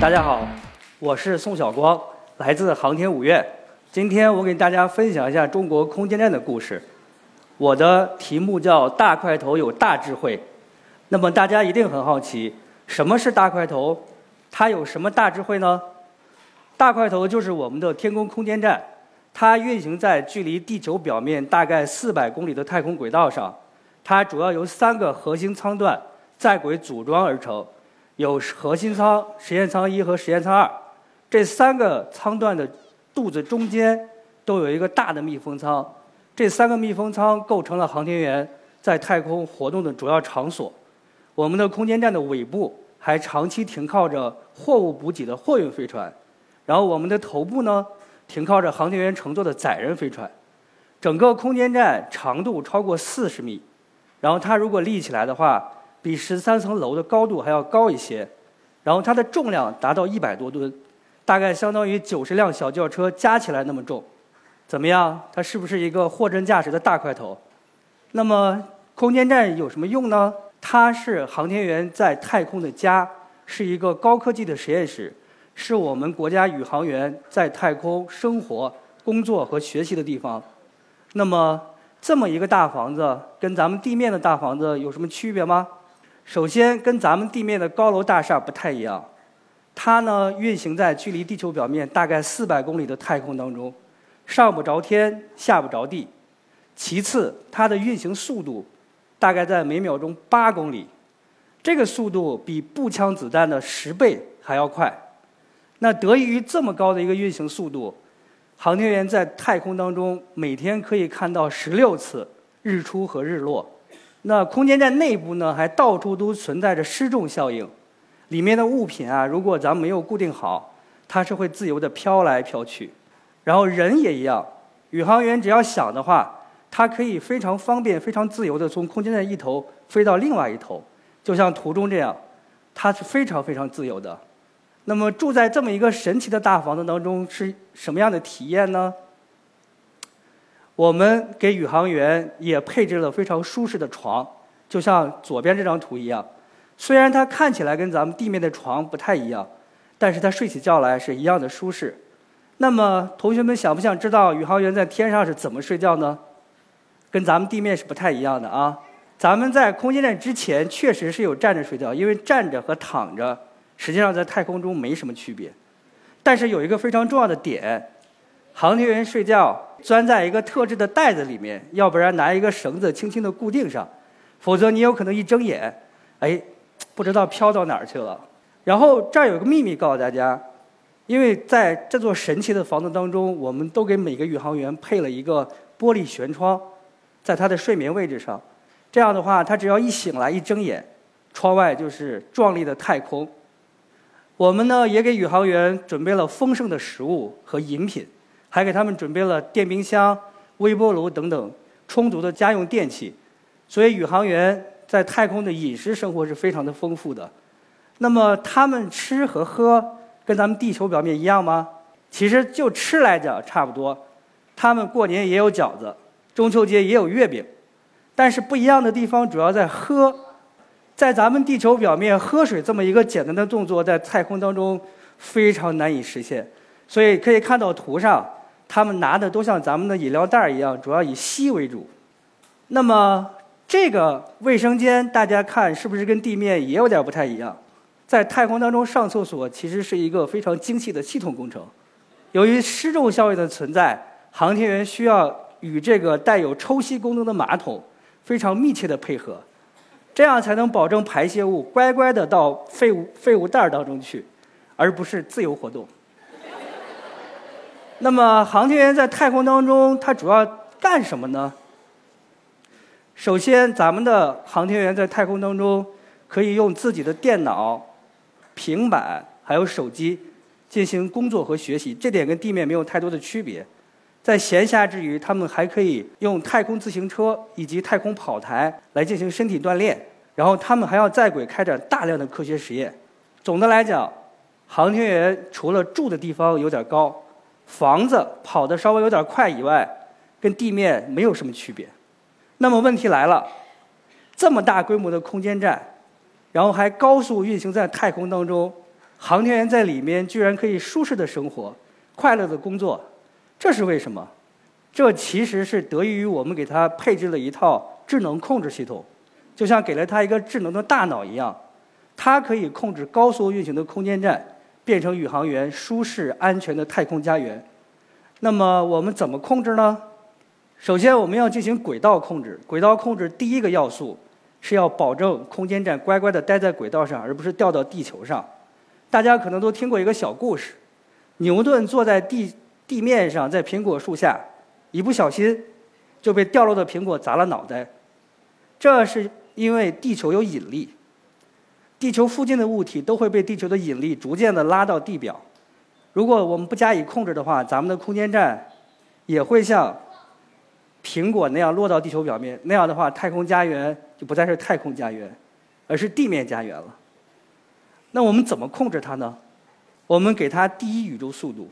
大家好，我是宋晓光，来自航天五院。今天我给大家分享一下中国空间站的故事。我的题目叫“大块头有大智慧”。那么大家一定很好奇，什么是大块头？它有什么大智慧呢？大块头就是我们的天宫空间站，它运行在距离地球表面大概四百公里的太空轨道上。它主要由三个核心舱段在轨组装而成，有核心舱、实验舱一和实验舱二。这三个舱段的肚子中间都有一个大的密封舱，这三个密封舱构成了航天员在太空活动的主要场所。我们的空间站的尾部还长期停靠着货物补给的货运飞船，然后我们的头部呢停靠着航天员乘坐的载人飞船。整个空间站长度超过四十米。然后它如果立起来的话，比十三层楼的高度还要高一些。然后它的重量达到一百多吨，大概相当于九十辆小轿车加起来那么重。怎么样？它是不是一个货真价实的大块头？那么空间站有什么用呢？它是航天员在太空的家，是一个高科技的实验室，是我们国家宇航员在太空生活、工作和学习的地方。那么。这么一个大房子，跟咱们地面的大房子有什么区别吗？首先，跟咱们地面的高楼大厦不太一样，它呢运行在距离地球表面大概四百公里的太空当中，上不着天，下不着地。其次，它的运行速度大概在每秒钟八公里，这个速度比步枪子弹的十倍还要快。那得益于这么高的一个运行速度。航天员在太空当中每天可以看到十六次日出和日落。那空间站内部呢，还到处都存在着失重效应，里面的物品啊，如果咱们没有固定好，它是会自由地飘来飘去。然后人也一样，宇航员只要想的话，他可以非常方便、非常自由地从空间站一头飞到另外一头，就像图中这样，它是非常非常自由的。那么住在这么一个神奇的大房子当中是什么样的体验呢？我们给宇航员也配置了非常舒适的床，就像左边这张图一样。虽然它看起来跟咱们地面的床不太一样，但是它睡起觉来是一样的舒适。那么同学们想不想知道宇航员在天上是怎么睡觉呢？跟咱们地面是不太一样的啊。咱们在空间站之前确实是有站着睡觉，因为站着和躺着。实际上在太空中没什么区别，但是有一个非常重要的点：航天员睡觉钻在一个特制的袋子里面，要不然拿一个绳子轻轻地固定上，否则你有可能一睁眼，哎，不知道飘到哪儿去了。然后这儿有个秘密告诉大家，因为在这座神奇的房子当中，我们都给每个宇航员配了一个玻璃舷窗，在他的睡眠位置上，这样的话，他只要一醒来一睁眼，窗外就是壮丽的太空。我们呢也给宇航员准备了丰盛的食物和饮品，还给他们准备了电冰箱、微波炉等等充足的家用电器，所以宇航员在太空的饮食生活是非常的丰富的。那么他们吃和喝跟咱们地球表面一样吗？其实就吃来讲差不多，他们过年也有饺子，中秋节也有月饼，但是不一样的地方主要在喝。在咱们地球表面喝水这么一个简单的动作，在太空当中非常难以实现，所以可以看到图上，他们拿的都像咱们的饮料袋一样，主要以吸为主。那么这个卫生间，大家看是不是跟地面也有点不太一样？在太空当中上厕所其实是一个非常精细的系统工程，由于失重效应的存在，航天员需要与这个带有抽吸功能的马桶非常密切的配合。这样才能保证排泄物乖乖的到废物废物袋当中去，而不是自由活动。那么，航天员在太空当中，他主要干什么呢？首先，咱们的航天员在太空当中可以用自己的电脑、平板还有手机进行工作和学习，这点跟地面没有太多的区别。在闲暇之余，他们还可以用太空自行车以及太空跑台来进行身体锻炼。然后他们还要在轨开展大量的科学实验。总的来讲，航天员除了住的地方有点高，房子跑得稍微有点快以外，跟地面没有什么区别。那么问题来了，这么大规模的空间站，然后还高速运行在太空当中，航天员在里面居然可以舒适的生活、快乐的工作，这是为什么？这其实是得益于我们给他配置了一套智能控制系统，就像给了他一个智能的大脑一样，它可以控制高速运行的空间站，变成宇航员舒适安全的太空家园。那么我们怎么控制呢？首先，我们要进行轨道控制。轨道控制第一个要素是要保证空间站乖乖地待在轨道上，而不是掉到地球上。大家可能都听过一个小故事：牛顿坐在地地面上，在苹果树下。一不小心就被掉落的苹果砸了脑袋，这是因为地球有引力，地球附近的物体都会被地球的引力逐渐的拉到地表。如果我们不加以控制的话，咱们的空间站也会像苹果那样落到地球表面。那样的话，太空家园就不再是太空家园，而是地面家园了。那我们怎么控制它呢？我们给它第一宇宙速度。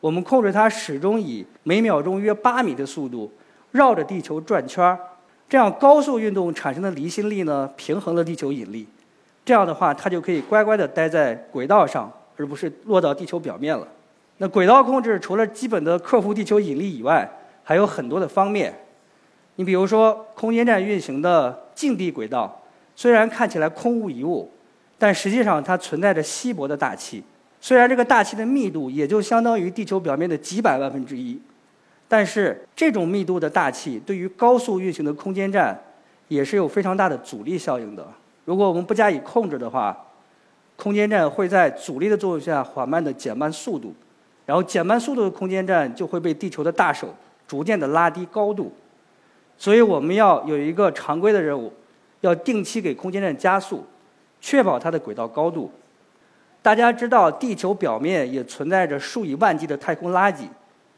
我们控制它始终以每秒钟约八米的速度绕着地球转圈儿，这样高速运动产生的离心力呢，平衡了地球引力。这样的话，它就可以乖乖地待在轨道上，而不是落到地球表面了。那轨道控制除了基本的克服地球引力以外，还有很多的方面。你比如说，空间站运行的近地轨道，虽然看起来空无一物，但实际上它存在着稀薄的大气。虽然这个大气的密度也就相当于地球表面的几百万分之一，但是这种密度的大气对于高速运行的空间站也是有非常大的阻力效应的。如果我们不加以控制的话，空间站会在阻力的作用下缓慢地减慢速度，然后减慢速度的空间站就会被地球的大手逐渐地拉低高度。所以我们要有一个常规的任务，要定期给空间站加速，确保它的轨道高度。大家知道，地球表面也存在着数以万计的太空垃圾，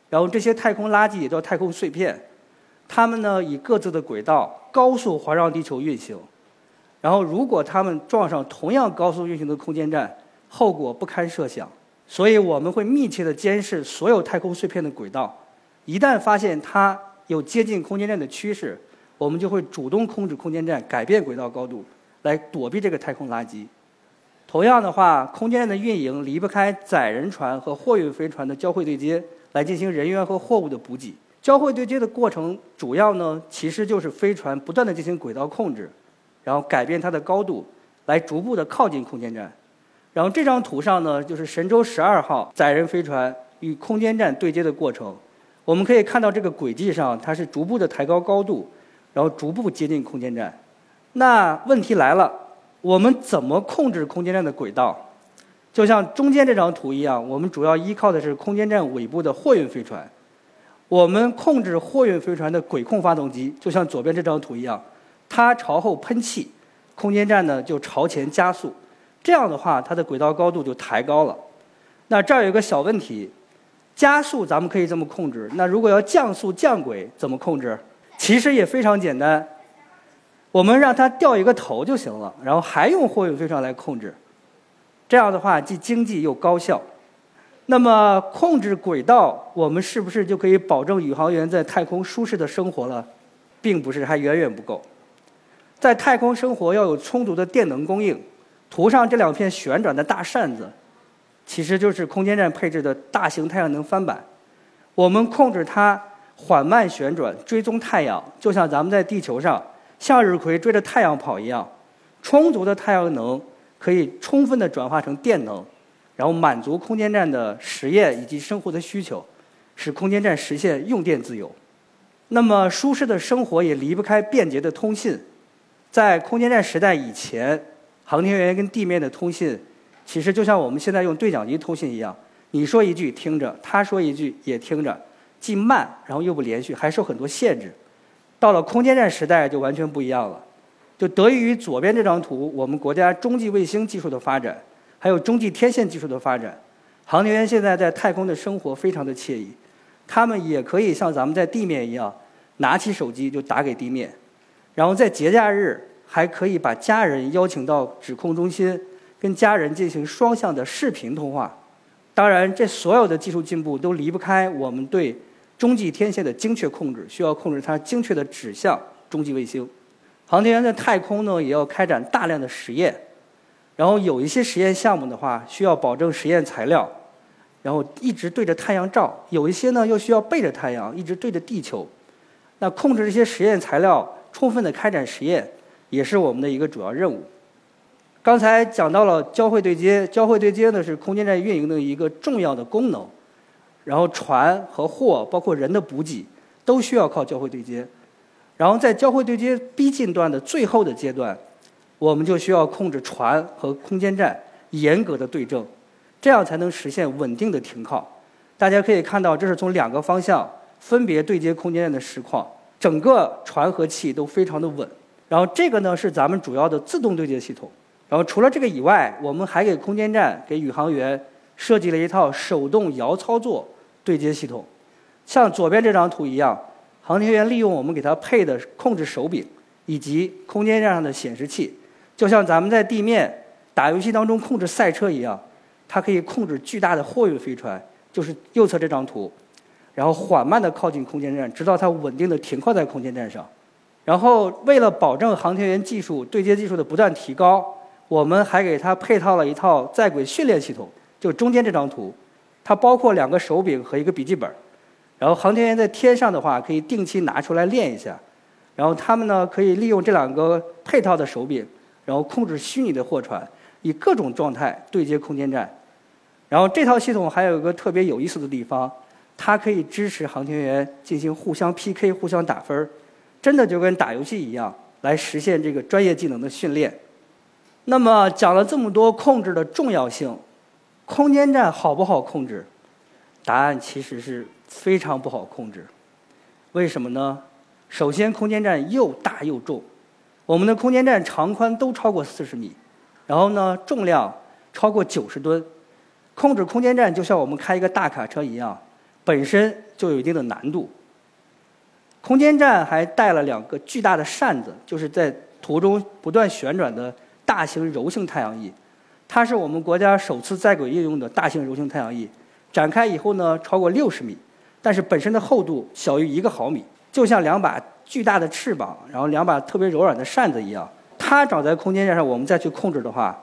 然后这些太空垃圾也叫太空碎片，它们呢以各自的轨道高速环绕地球运行，然后如果它们撞上同样高速运行的空间站，后果不堪设想。所以我们会密切地监视所有太空碎片的轨道，一旦发现它有接近空间站的趋势，我们就会主动控制空间站改变轨道高度，来躲避这个太空垃圾。同样的话，空间站的运营离不开载人船和货运飞船的交会对接，来进行人员和货物的补给。交会对接的过程主要呢，其实就是飞船不断的进行轨道控制，然后改变它的高度，来逐步的靠近空间站。然后这张图上呢，就是神舟十二号载人飞船与空间站对接的过程。我们可以看到这个轨迹上，它是逐步的抬高高度，然后逐步接近空间站。那问题来了。我们怎么控制空间站的轨道？就像中间这张图一样，我们主要依靠的是空间站尾部的货运飞船。我们控制货运飞船的轨控发动机，就像左边这张图一样，它朝后喷气，空间站呢就朝前加速。这样的话，它的轨道高度就抬高了。那这儿有一个小问题，加速咱们可以这么控制，那如果要降速降轨怎么控制？其实也非常简单。我们让它掉一个头就行了，然后还用货运飞船来控制，这样的话既经济又高效。那么控制轨道，我们是不是就可以保证宇航员在太空舒适的生活了？并不是，还远远不够。在太空生活要有充足的电能供应。图上这两片旋转的大扇子，其实就是空间站配置的大型太阳能帆板。我们控制它缓慢旋转，追踪太阳，就像咱们在地球上。向日葵追着太阳跑一样，充足的太阳能可以充分的转化成电能，然后满足空间站的实验以及生活的需求，使空间站实现用电自由。那么舒适的生活也离不开便捷的通信。在空间站时代以前，航天员跟地面的通信，其实就像我们现在用对讲机通信一样，你说一句听着，他说一句也听着，既慢，然后又不连续，还受很多限制。到了空间站时代就完全不一样了，就得益于左边这张图，我们国家中继卫星技术的发展，还有中继天线技术的发展，航天员现在在太空的生活非常的惬意，他们也可以像咱们在地面一样，拿起手机就打给地面，然后在节假日还可以把家人邀请到指控中心，跟家人进行双向的视频通话。当然，这所有的技术进步都离不开我们对。中继天线的精确控制需要控制它精确的指向中继卫星。航天员在太空呢，也要开展大量的实验。然后有一些实验项目的话，需要保证实验材料，然后一直对着太阳照；有一些呢又需要背着太阳，一直对着地球。那控制这些实验材料，充分的开展实验，也是我们的一个主要任务。刚才讲到了交会对接，交会对接呢是空间站运营的一个重要的功能。然后船和货，包括人的补给，都需要靠交会对接。然后在交会对接逼近段的最后的阶段，我们就需要控制船和空间站严格的对正，这样才能实现稳定的停靠。大家可以看到，这是从两个方向分别对接空间站的实况，整个船和器都非常的稳。然后这个呢是咱们主要的自动对接系统。然后除了这个以外，我们还给空间站给宇航员设计了一套手动遥操作对接系统，像左边这张图一样，航天员利用我们给他配的控制手柄以及空间站上的显示器，就像咱们在地面打游戏当中控制赛车一样，它可以控制巨大的货运飞船，就是右侧这张图，然后缓慢地靠近空间站，直到它稳定地停靠在空间站上。然后为了保证航天员技术对接技术的不断提高。我们还给它配套了一套在轨训练系统，就中间这张图，它包括两个手柄和一个笔记本。然后航天员在天上的话，可以定期拿出来练一下。然后他们呢，可以利用这两个配套的手柄，然后控制虚拟的货船，以各种状态对接空间站。然后这套系统还有一个特别有意思的地方，它可以支持航天员进行互相 PK、互相打分真的就跟打游戏一样，来实现这个专业技能的训练。那么讲了这么多控制的重要性，空间站好不好控制？答案其实是非常不好控制。为什么呢？首先，空间站又大又重，我们的空间站长宽都超过四十米，然后呢，重量超过九十吨，控制空间站就像我们开一个大卡车一样，本身就有一定的难度。空间站还带了两个巨大的扇子，就是在途中不断旋转的。大型柔性太阳翼，它是我们国家首次在轨应用的大型柔性太阳翼。展开以后呢，超过六十米，但是本身的厚度小于一个毫米，就像两把巨大的翅膀，然后两把特别柔软的扇子一样。它长在空间站上，我们再去控制的话，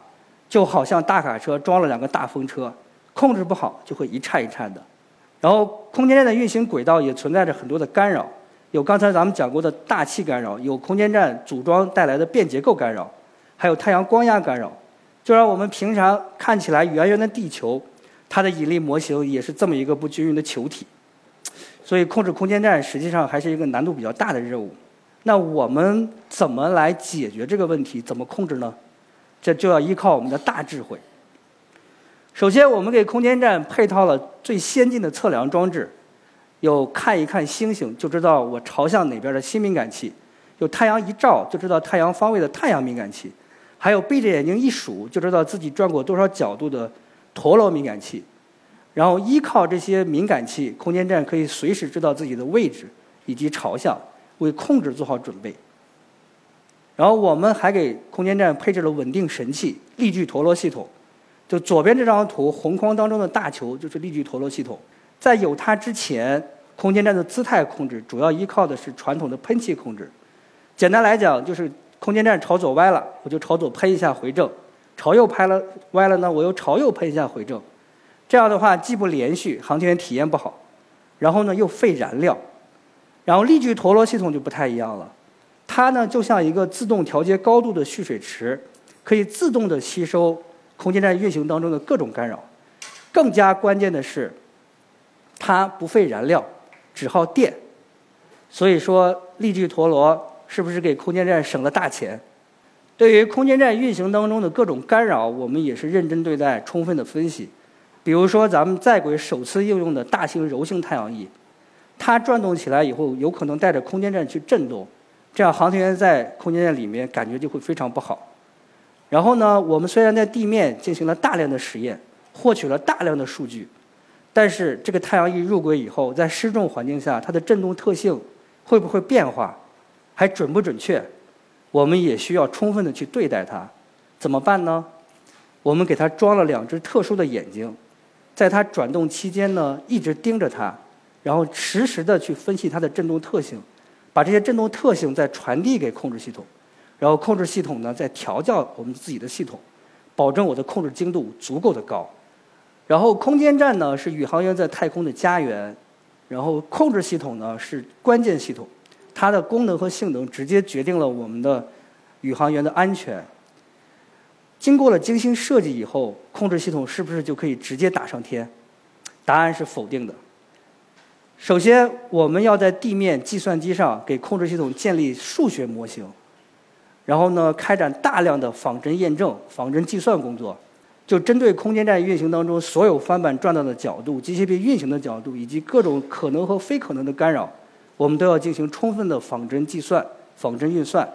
就好像大卡车装了两个大风车，控制不好就会一颤一颤的。然后空间站的运行轨道也存在着很多的干扰，有刚才咱们讲过的大气干扰，有空间站组装带来的变结构干扰。还有太阳光压干扰，就让我们平常看起来圆圆的地球，它的引力模型也是这么一个不均匀的球体。所以控制空间站实际上还是一个难度比较大的任务。那我们怎么来解决这个问题？怎么控制呢？这就要依靠我们的大智慧。首先，我们给空间站配套了最先进的测量装置，有看一看星星就知道我朝向哪边的新敏感器，有太阳一照就知道太阳方位的太阳敏感器。还有闭着眼睛一数就知道自己转过多少角度的陀螺敏感器，然后依靠这些敏感器，空间站可以随时知道自己的位置以及朝向，为控制做好准备。然后我们还给空间站配置了稳定神器力矩陀螺系统，就左边这张图红框当中的大球就是力矩陀螺系统。在有它之前，空间站的姿态控制主要依靠的是传统的喷气控制。简单来讲就是。空间站朝左歪了，我就朝左喷一下回正；朝右拍了歪了呢，我又朝右喷一下回正。这样的话既不连续，航天员体验不好，然后呢又费燃料。然后力矩陀螺系统就不太一样了，它呢就像一个自动调节高度的蓄水池，可以自动的吸收空间站运行当中的各种干扰。更加关键的是，它不费燃料，只耗电。所以说力矩陀螺。是不是给空间站省了大钱？对于空间站运行当中的各种干扰，我们也是认真对待、充分的分析。比如说，咱们在轨首次应用的大型柔性太阳翼，它转动起来以后，有可能带着空间站去震动，这样航天员在空间站里面感觉就会非常不好。然后呢，我们虽然在地面进行了大量的实验，获取了大量的数据，但是这个太阳翼入轨以后，在失重环境下，它的振动特性会不会变化？还准不准确？我们也需要充分的去对待它。怎么办呢？我们给它装了两只特殊的眼睛，在它转动期间呢，一直盯着它，然后实时的去分析它的振动特性，把这些振动特性再传递给控制系统，然后控制系统呢再调教我们自己的系统，保证我的控制精度足够的高。然后空间站呢是宇航员在太空的家园，然后控制系统呢是关键系统，它的功能和性能直接决定了我们的宇航员的安全。经过了精心设计以后，控制系统是不是就可以直接打上天？答案是否定的。首先，我们要在地面计算机上给控制系统建立数学模型，然后呢，开展大量的仿真验证、仿真计算工作。就针对空间站运行当中所有翻板转动的角度、机械臂运行的角度以及各种可能和非可能的干扰，我们都要进行充分的仿真计算、仿真运算。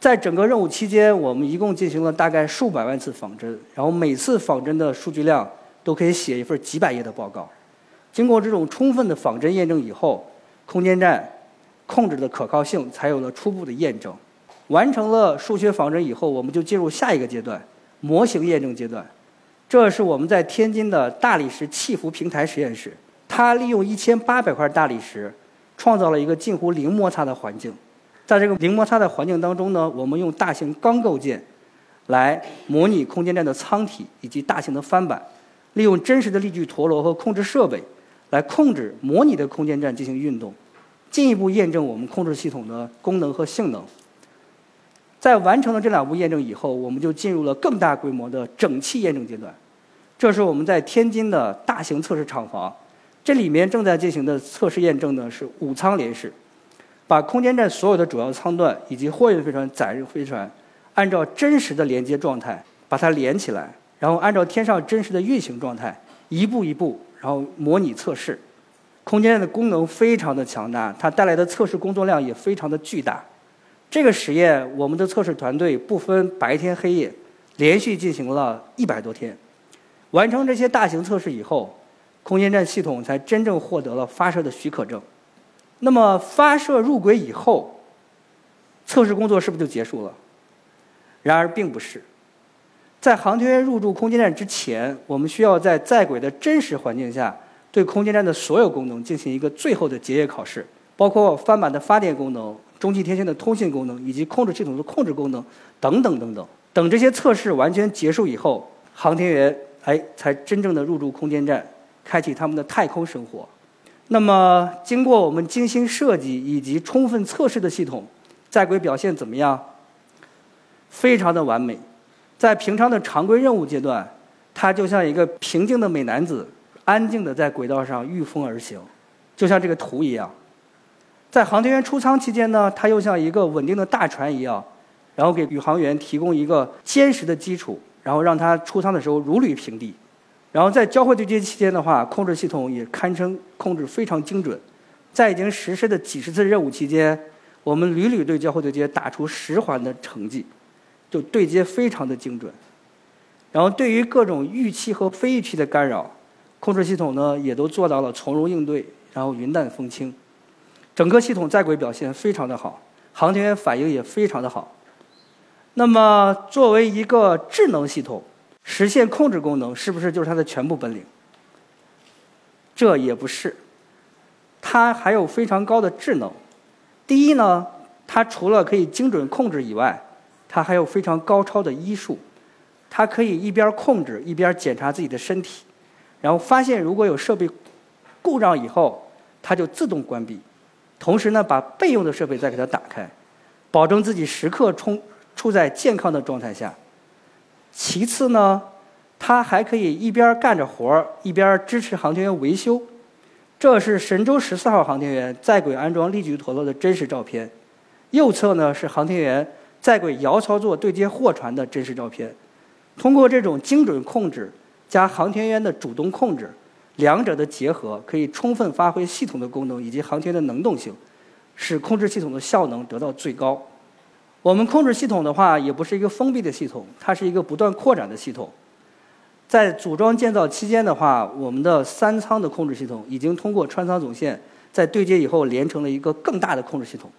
在整个任务期间，我们一共进行了大概数百万次仿真，然后每次仿真的数据量都可以写一份几百页的报告。经过这种充分的仿真验证以后，空间站控制的可靠性才有了初步的验证。完成了数学仿真以后，我们就进入下一个阶段——模型验证阶段。这是我们在天津的大理石气浮平台实验室，它利用一千八百块大理石，创造了一个近乎零摩擦的环境。在这个零摩擦的环境当中呢，我们用大型钢构件来模拟空间站的舱体以及大型的翻板，利用真实的力矩陀螺和控制设备。来控制模拟的空间站进行运动，进一步验证我们控制系统的功能和性能。在完成了这两步验证以后，我们就进入了更大规模的整器验证阶段。这是我们在天津的大型测试厂房，这里面正在进行的测试验证呢是五舱联试，把空间站所有的主要舱段以及货运飞船、载人飞船，按照真实的连接状态把它连起来，然后按照天上真实的运行状态，一步一步。然后模拟测试，空间站的功能非常的强大，它带来的测试工作量也非常的巨大。这个实验，我们的测试团队不分白天黑夜，连续进行了一百多天。完成这些大型测试以后，空间站系统才真正获得了发射的许可证。那么发射入轨以后，测试工作是不是就结束了？然而并不是。在航天员入驻空间站之前，我们需要在在轨的真实环境下，对空间站的所有功能进行一个最后的结业考试，包括翻板的发电功能、中继天线的通信功能以及控制系统的控制功能等等等等。等这些测试完全结束以后，航天员哎才真正的入驻空间站，开启他们的太空生活。那么，经过我们精心设计以及充分测试的系统，在轨表现怎么样？非常的完美。在平常的常规任务阶段，他就像一个平静的美男子，安静的在轨道上御风而行，就像这个图一样。在航天员出舱期间呢，它又像一个稳定的大船一样，然后给宇航员提供一个坚实的基础，然后让他出舱的时候如履平地。然后在交会对接期间的话，控制系统也堪称控制非常精准。在已经实施的几十次任务期间，我们屡屡对交会对接打出十环的成绩。就对接非常的精准，然后对于各种预期和非预期的干扰，控制系统呢也都做到了从容应对，然后云淡风轻，整个系统在轨表现非常的好，航天员反应也非常的好。那么作为一个智能系统，实现控制功能是不是就是它的全部本领？这也不是，它还有非常高的智能。第一呢，它除了可以精准控制以外，它还有非常高超的医术，它可以一边控制一边检查自己的身体，然后发现如果有设备故障以后，它就自动关闭，同时呢把备用的设备再给它打开，保证自己时刻充处在健康的状态下。其次呢，它还可以一边干着活儿一边支持航天员维修。这是神舟十四号航天员在轨安装力矩陀螺的真实照片，右侧呢是航天员。在轨遥操作对接货船的真实照片，通过这种精准控制加航天员的主动控制，两者的结合可以充分发挥系统的功能以及航天的能动性，使控制系统的效能得到最高。我们控制系统的话，也不是一个封闭的系统，它是一个不断扩展的系统。在组装建造期间的话，我们的三舱的控制系统已经通过穿舱总线在对接以后连成了一个更大的控制系统。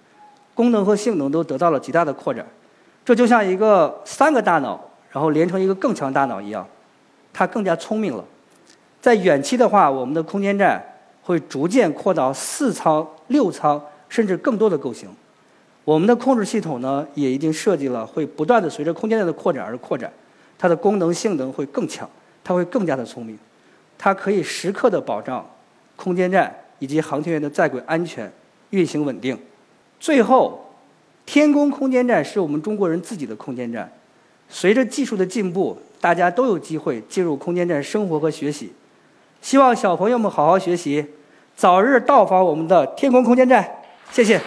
功能和性能都得到了极大的扩展，这就像一个三个大脑，然后连成一个更强大脑一样，它更加聪明了。在远期的话，我们的空间站会逐渐扩到四舱、六舱，甚至更多的构型。我们的控制系统呢，也已经设计了会不断的随着空间站的扩展而扩展，它的功能性能会更强，它会更加的聪明，它可以时刻的保障空间站以及航天员的在轨安全、运行稳定。最后，天宫空间站是我们中国人自己的空间站。随着技术的进步，大家都有机会进入空间站生活和学习。希望小朋友们好好学习，早日到访我们的天宫空间站。谢谢。